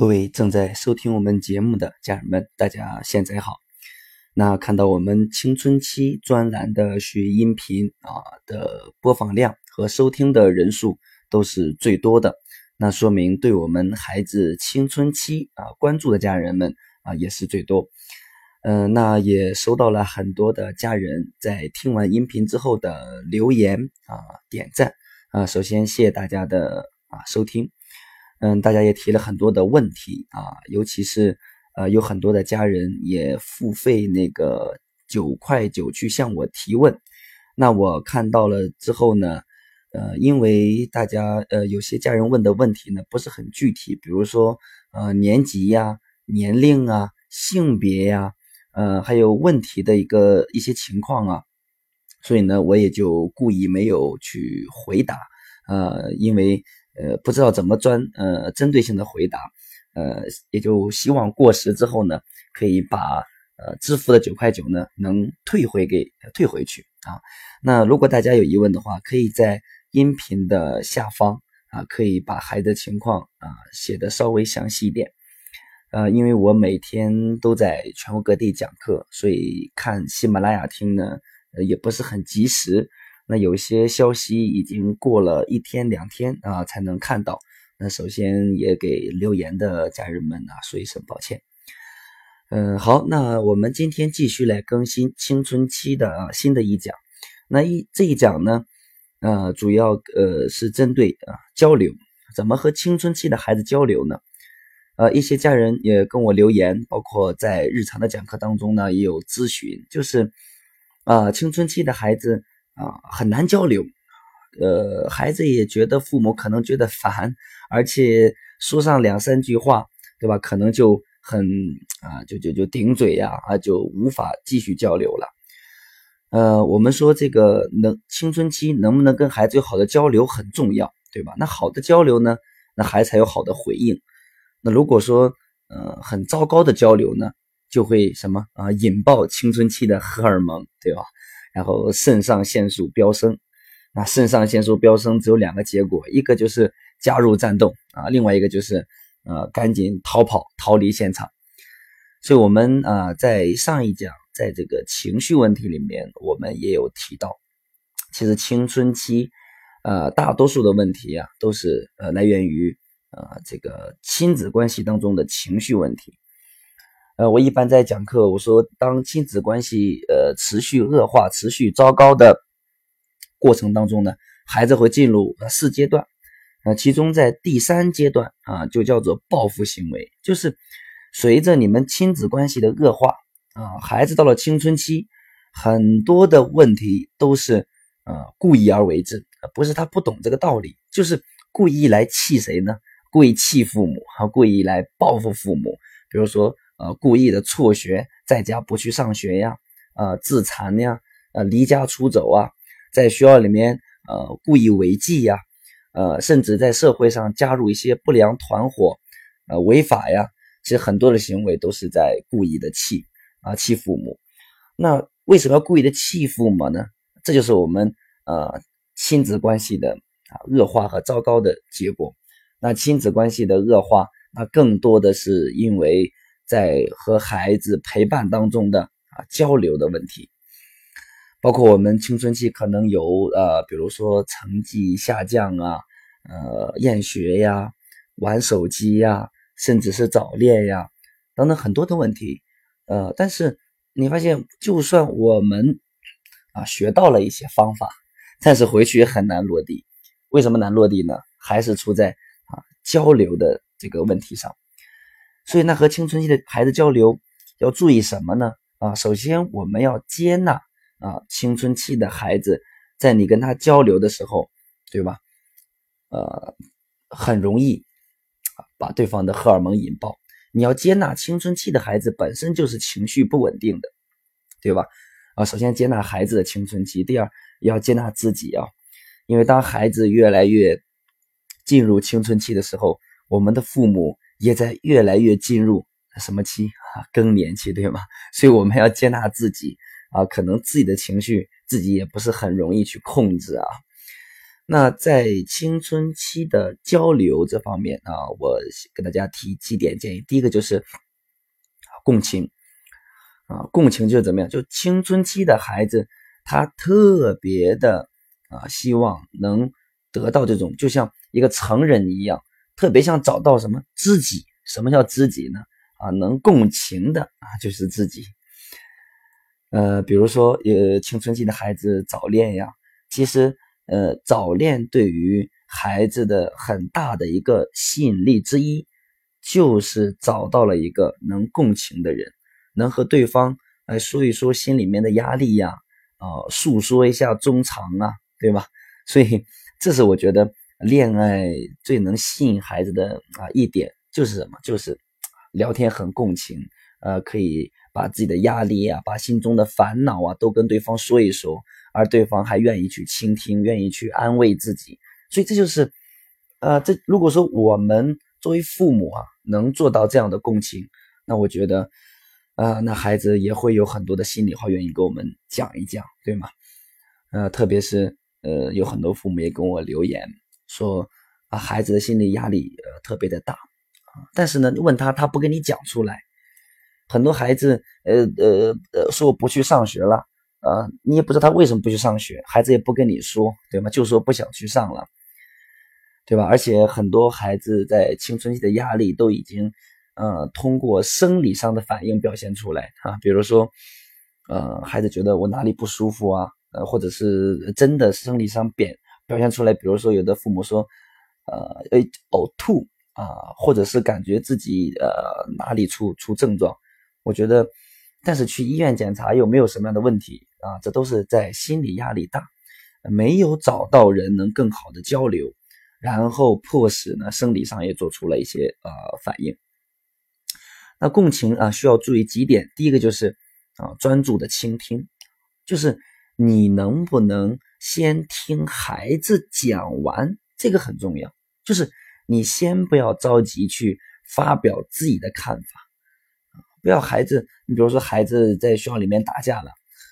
各位正在收听我们节目的家人们，大家现在好。那看到我们青春期专栏的学音频啊的播放量和收听的人数都是最多的，那说明对我们孩子青春期啊关注的家人们啊也是最多。嗯，那也收到了很多的家人在听完音频之后的留言啊点赞啊，首先谢谢大家的啊收听。嗯，大家也提了很多的问题啊，尤其是呃，有很多的家人也付费那个九块九去向我提问。那我看到了之后呢，呃，因为大家呃有些家人问的问题呢不是很具体，比如说呃年级呀、年龄啊、性别呀，呃还有问题的一个一些情况啊，所以呢，我也就故意没有去回答，呃，因为。呃，不知道怎么专呃针对性的回答，呃，也就希望过时之后呢，可以把呃支付的九块九呢能退回给退回去啊。那如果大家有疑问的话，可以在音频的下方啊，可以把孩子情况啊写的稍微详细一点。呃，因为我每天都在全国各地讲课，所以看喜马拉雅听呢，呃也不是很及时。那有些消息已经过了一天两天啊才能看到，那首先也给留言的家人们啊说一声抱歉。嗯，好，那我们今天继续来更新青春期的啊新的一讲。那一这一讲呢，呃，主要呃是针对啊交流，怎么和青春期的孩子交流呢？呃，一些家人也跟我留言，包括在日常的讲课当中呢也有咨询，就是啊青春期的孩子。啊，很难交流，呃，孩子也觉得父母可能觉得烦，而且说上两三句话，对吧？可能就很啊，就就就顶嘴呀，啊，就无法继续交流了。呃，我们说这个能青春期能不能跟孩子有好的交流很重要，对吧？那好的交流呢，那孩子才有好的回应。那如果说呃很糟糕的交流呢，就会什么啊，引爆青春期的荷尔蒙，对吧？然后肾上腺素飙升，那肾上腺素飙升只有两个结果，一个就是加入战斗啊，另外一个就是呃赶紧逃跑逃离现场。所以，我们啊在上一讲在这个情绪问题里面，我们也有提到，其实青春期呃大多数的问题啊都是呃来源于呃这个亲子关系当中的情绪问题。呃，我一般在讲课，我说当亲子关系呃持续恶化、持续糟糕的过程当中呢，孩子会进入四阶段，啊，其中在第三阶段啊，就叫做报复行为，就是随着你们亲子关系的恶化啊，孩子到了青春期，很多的问题都是呃故意而为之，不是他不懂这个道理，就是故意来气谁呢？故意气父母，和故意来报复父母，比如说。呃，故意的辍学，在家不去上学呀，呃，自残呀，呃，离家出走啊，在学校里面呃故意违纪呀，呃，甚至在社会上加入一些不良团伙，呃，违法呀，其实很多的行为都是在故意的气啊气父母。那为什么要故意的气父母呢？这就是我们呃亲子关系的啊恶化和糟糕的结果。那亲子关系的恶化，那更多的是因为。在和孩子陪伴当中的啊交流的问题，包括我们青春期可能有呃，比如说成绩下降啊，呃厌学呀，玩手机呀，甚至是早恋呀等等很多的问题，呃，但是你发现，就算我们啊学到了一些方法，但是回去也很难落地。为什么难落地呢？还是出在啊交流的这个问题上。所以，那和青春期的孩子交流要注意什么呢？啊，首先我们要接纳啊，青春期的孩子在你跟他交流的时候，对吧？呃，很容易把对方的荷尔蒙引爆。你要接纳青春期的孩子本身就是情绪不稳定的，对吧？啊，首先接纳孩子的青春期，第二要接纳自己啊，因为当孩子越来越进入青春期的时候，我们的父母。也在越来越进入什么期啊？更年期，对吗？所以我们要接纳自己啊，可能自己的情绪自己也不是很容易去控制啊。那在青春期的交流这方面啊，我给大家提几点建议。第一个就是共情啊，共情就是怎么样？就青春期的孩子，他特别的啊，希望能得到这种，就像一个成人一样，特别想找到什么知己。什么叫知己呢？啊，能共情的啊，就是知己。呃，比如说，呃，青春期的孩子早恋呀，其实。呃，早恋对于孩子的很大的一个吸引力之一，就是找到了一个能共情的人，能和对方来说一说心里面的压力呀，啊，诉说一下衷肠啊，对吧？所以，这是我觉得恋爱最能吸引孩子的啊一点，就是什么？就是聊天很共情，呃，可以把自己的压力啊，把心中的烦恼啊，都跟对方说一说。而对方还愿意去倾听，愿意去安慰自己，所以这就是，呃，这如果说我们作为父母啊，能做到这样的共情，那我觉得，啊，那孩子也会有很多的心里话愿意跟我们讲一讲，对吗？呃，特别是呃，有很多父母也跟我留言说，啊，孩子的心理压力呃特别的大，但是呢，你问他他不跟你讲出来，很多孩子呃呃呃说我不去上学了。啊，你也不知道他为什么不去上学，孩子也不跟你说，对吗？就说不想去上了，对吧？而且很多孩子在青春期的压力都已经，呃，通过生理上的反应表现出来啊，比如说，呃，孩子觉得我哪里不舒服啊，呃，或者是真的生理上变表现出来，比如说有的父母说，呃，诶，呕吐啊，或者是感觉自己呃哪里出出症状，我觉得。但是去医院检查又没有什么样的问题啊，这都是在心理压力大，没有找到人能更好的交流，然后迫使呢生理上也做出了一些呃反应。那共情啊需要注意几点，第一个就是啊专注的倾听，就是你能不能先听孩子讲完，这个很重要，就是你先不要着急去发表自己的看法。不要孩子，你比如说孩子在学校里面打架了，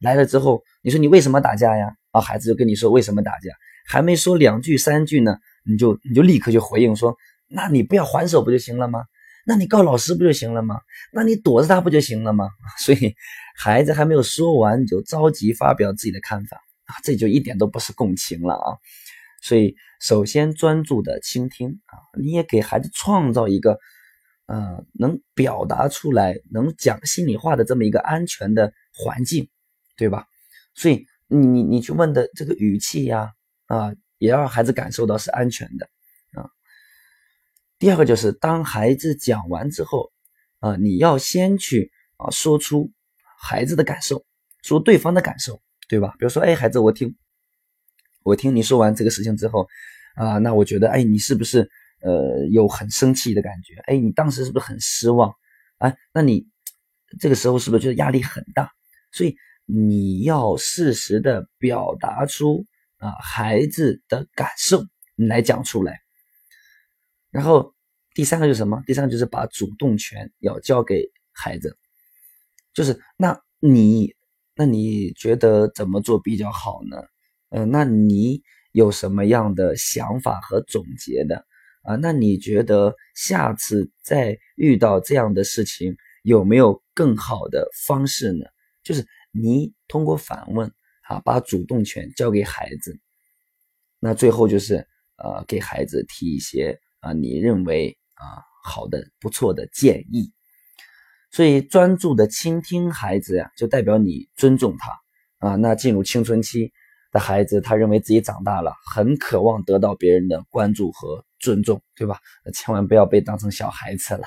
来了之后，你说你为什么打架呀？啊，孩子就跟你说为什么打架，还没说两句三句呢，你就你就立刻就回应说，那你不要还手不就行了吗？那你告老师不就行了吗？那你躲着他不就行了吗？所以孩子还没有说完，你就着急发表自己的看法这就一点都不是共情了啊。所以首先专注的倾听啊，你也给孩子创造一个。呃，能表达出来，能讲心里话的这么一个安全的环境，对吧？所以你你你去问的这个语气呀，啊，也要让孩子感受到是安全的啊。第二个就是当孩子讲完之后，啊，你要先去啊说出孩子的感受，说对方的感受，对吧？比如说，哎，孩子，我听我听你说完这个事情之后，啊，那我觉得，哎，你是不是？呃，有很生气的感觉，哎，你当时是不是很失望？哎，那你这个时候是不是觉得压力很大？所以你要适时的表达出啊孩子的感受，你来讲出来。然后第三个就是什么？第三个就是把主动权要交给孩子，就是那你那你觉得怎么做比较好呢？嗯，那你有什么样的想法和总结的？啊，那你觉得下次再遇到这样的事情，有没有更好的方式呢？就是你通过反问，啊，把主动权交给孩子。那最后就是，呃，给孩子提一些啊，你认为啊好的、不错的建议。所以专注的倾听孩子呀，就代表你尊重他啊。那进入青春期。的孩子，他认为自己长大了，很渴望得到别人的关注和尊重，对吧？千万不要被当成小孩子了。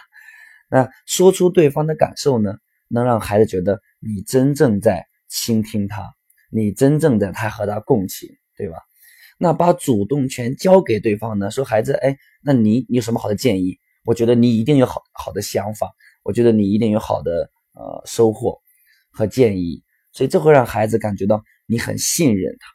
那说出对方的感受呢，能让孩子觉得你真正在倾听他，你真正在他和他共情，对吧？那把主动权交给对方呢，说孩子，哎，那你你有什么好的建议？我觉得你一定有好好的想法，我觉得你一定有好的呃收获和建议，所以这会让孩子感觉到你很信任他。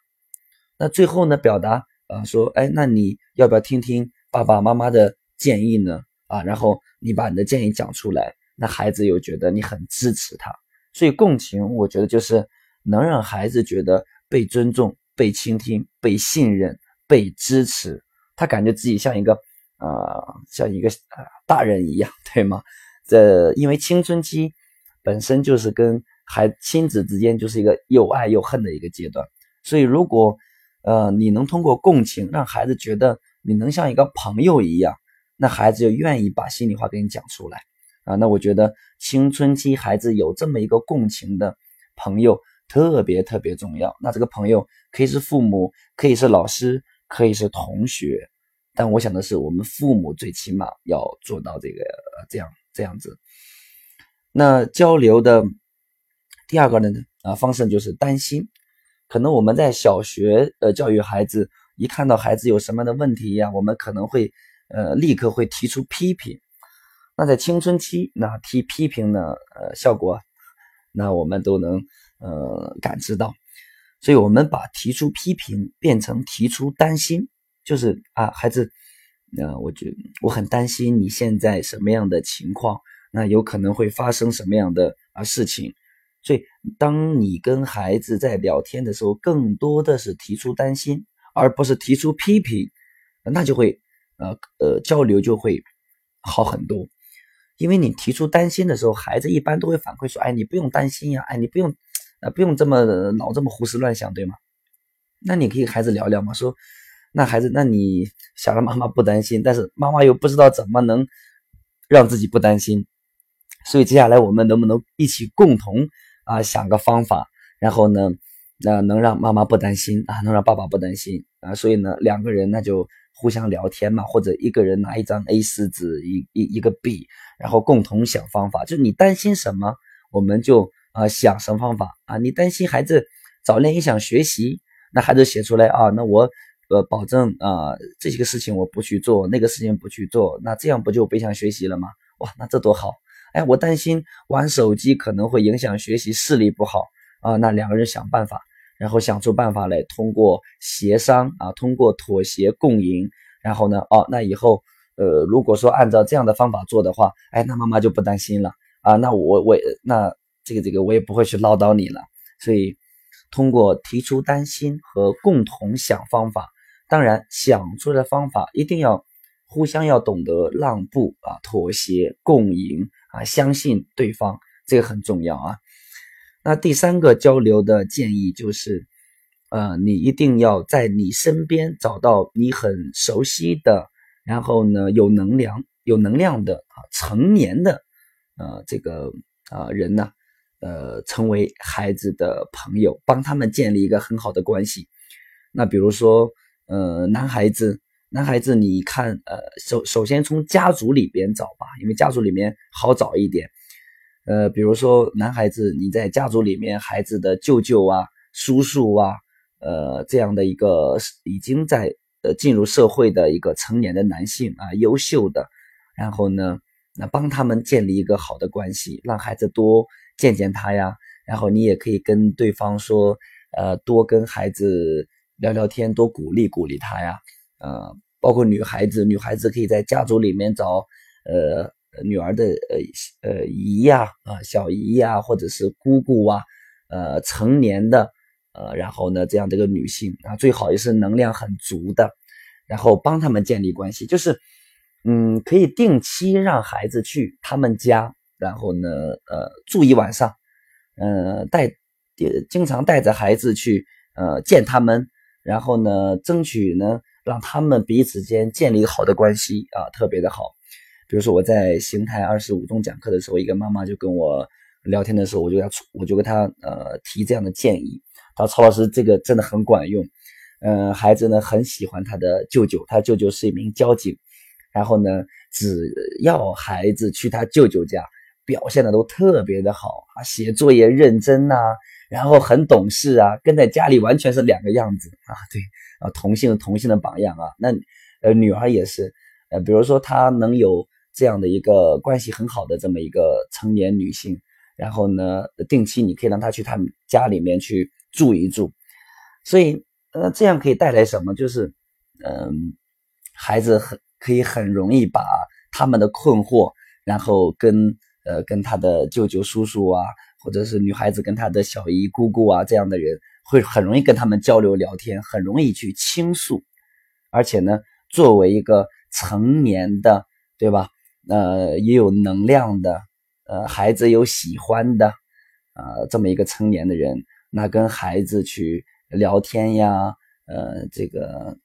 那最后呢，表达啊说，哎，那你要不要听听爸爸妈妈的建议呢？啊，然后你把你的建议讲出来，那孩子又觉得你很支持他，所以共情，我觉得就是能让孩子觉得被尊重、被倾听、被信任、被支持，他感觉自己像一个呃像一个啊大人一样，对吗？这因为青春期本身就是跟孩亲子之间就是一个又爱又恨的一个阶段，所以如果呃你能通过共情让孩子觉得你能像一个朋友一样，那孩子就愿意把心里话给你讲出来啊。那我觉得青春期孩子有这么一个共情的朋友特别特别重要。那这个朋友可以是父母，可以是老师，可以是同学，但我想的是我们父母最起码要做到这个这样。这样子，那交流的第二个呢啊方式就是担心，可能我们在小学呃教育孩子，一看到孩子有什么样的问题呀，我们可能会呃立刻会提出批评。那在青春期，那提批评呢呃效果，那我们都能呃感知到，所以我们把提出批评变成提出担心，就是啊孩子。那我觉我很担心你现在什么样的情况，那有可能会发生什么样的啊事情，所以当你跟孩子在聊天的时候，更多的是提出担心，而不是提出批评，那就会呃呃交流就会好很多，因为你提出担心的时候，孩子一般都会反馈说，哎，你不用担心呀，哎，你不用啊不用这么脑这么胡思乱想，对吗？那你可以孩子聊聊嘛，说。那孩子，那你想让妈妈不担心，但是妈妈又不知道怎么能让自己不担心，所以接下来我们能不能一起共同啊想个方法，然后呢，那能让妈妈不担心啊，能让爸爸不担心啊，所以呢两个人那就互相聊天嘛，或者一个人拿一张 A 四纸一一一个笔，然后共同想方法，就是你担心什么，我们就啊想什么方法啊，你担心孩子早恋影响学习，那孩子写出来啊，那我。呃，保证啊，这些个事情我不去做，那个事情不去做，那这样不就北向学习了吗？哇，那这多好！哎，我担心玩手机可能会影响学习，视力不好啊。那两个人想办法，然后想出办法来，通过协商啊，通过妥协共赢，然后呢，哦，那以后呃，如果说按照这样的方法做的话，哎，那妈妈就不担心了啊。那我我那这个这个我也不会去唠叨你了。所以通过提出担心和共同想方法。当然，想出来的方法一定要互相要懂得让步啊，妥协共赢啊，相信对方，这个很重要啊。那第三个交流的建议就是，呃，你一定要在你身边找到你很熟悉的，然后呢有能量、有能量的啊成年的呃这个啊人呢，呃，成为孩子的朋友，帮他们建立一个很好的关系。那比如说。呃，男孩子，男孩子，你看，呃，首首先从家族里边找吧，因为家族里面好找一点。呃，比如说男孩子，你在家族里面，孩子的舅舅啊、叔叔啊，呃，这样的一个已经在呃进入社会的一个成年的男性啊，优秀的，然后呢，那帮他们建立一个好的关系，让孩子多见见他呀。然后你也可以跟对方说，呃，多跟孩子。聊聊天，多鼓励鼓励他呀，呃，包括女孩子，女孩子可以在家族里面找，呃，女儿的呃呃姨呀，啊小姨呀，或者是姑姑啊，呃成年的，呃，然后呢这样的一个女性啊，最好也是能量很足的，然后帮他们建立关系，就是，嗯，可以定期让孩子去他们家，然后呢，呃，住一晚上，呃，带，经常带着孩子去，呃，见他们。然后呢，争取呢，让他们彼此间建立好的关系啊，特别的好。比如说我在邢台二十五中讲课的时候，一个妈妈就跟我聊天的时候，我就要我就跟她呃提这样的建议。他说：“曹老师，这个真的很管用。嗯，孩子呢很喜欢他的舅舅，他舅舅是一名交警。然后呢，只要孩子去他舅舅家，表现的都特别的好啊，写作业认真呐。”然后很懂事啊，跟在家里完全是两个样子啊，对啊，同性同性的榜样啊。那呃，女儿也是，呃，比如说她能有这样的一个关系很好的这么一个成年女性，然后呢，定期你可以让她去他们家里面去住一住，所以呃，这样可以带来什么？就是嗯，孩子很可以很容易把他们的困惑，然后跟呃跟他的舅舅叔叔啊。或者是女孩子跟她的小姨姑姑啊这样的人，会很容易跟他们交流聊天，很容易去倾诉，而且呢，作为一个成年的，对吧？呃，也有能量的，呃，孩子有喜欢的，呃，这么一个成年的人，那跟孩子去聊天呀，呃，这个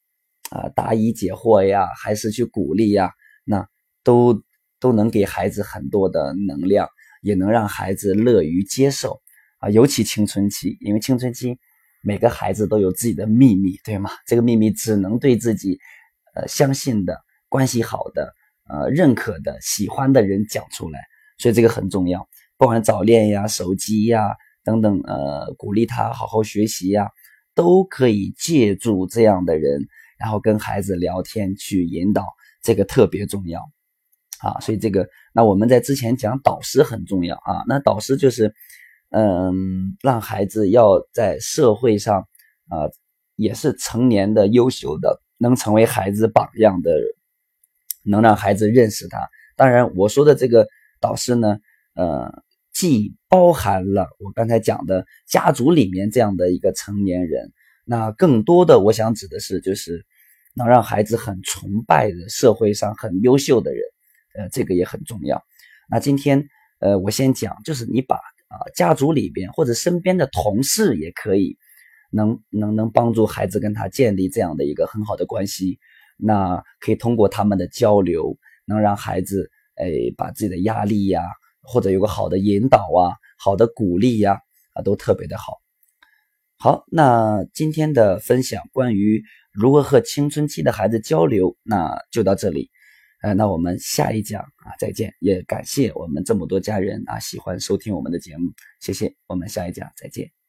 啊答疑解惑呀，还是去鼓励呀，那都都能给孩子很多的能量，也能让孩子乐于接受啊。尤其青春期，因为青春期每个孩子都有自己的秘密，对吗？这个秘密只能对自己呃相信的、关系好的。呃，认可的、喜欢的人讲出来，所以这个很重要。不管早恋呀、手机呀等等，呃，鼓励他好好学习呀，都可以借助这样的人，然后跟孩子聊天去引导，这个特别重要啊。所以这个，那我们在之前讲导师很重要啊。那导师就是，嗯，让孩子要在社会上啊，也是成年的、优秀的，能成为孩子榜样的。能让孩子认识他，当然我说的这个导师呢，呃，既包含了我刚才讲的家族里面这样的一个成年人，那更多的我想指的是，就是能让孩子很崇拜的社会上很优秀的人，呃，这个也很重要。那今天，呃，我先讲，就是你把啊家族里边或者身边的同事也可以，能能能帮助孩子跟他建立这样的一个很好的关系。那可以通过他们的交流，能让孩子哎把自己的压力呀，或者有个好的引导啊，好的鼓励呀，啊都特别的好。好，那今天的分享关于如何和青春期的孩子交流，那就到这里。呃，那我们下一讲啊再见，也感谢我们这么多家人啊喜欢收听我们的节目，谢谢，我们下一讲再见。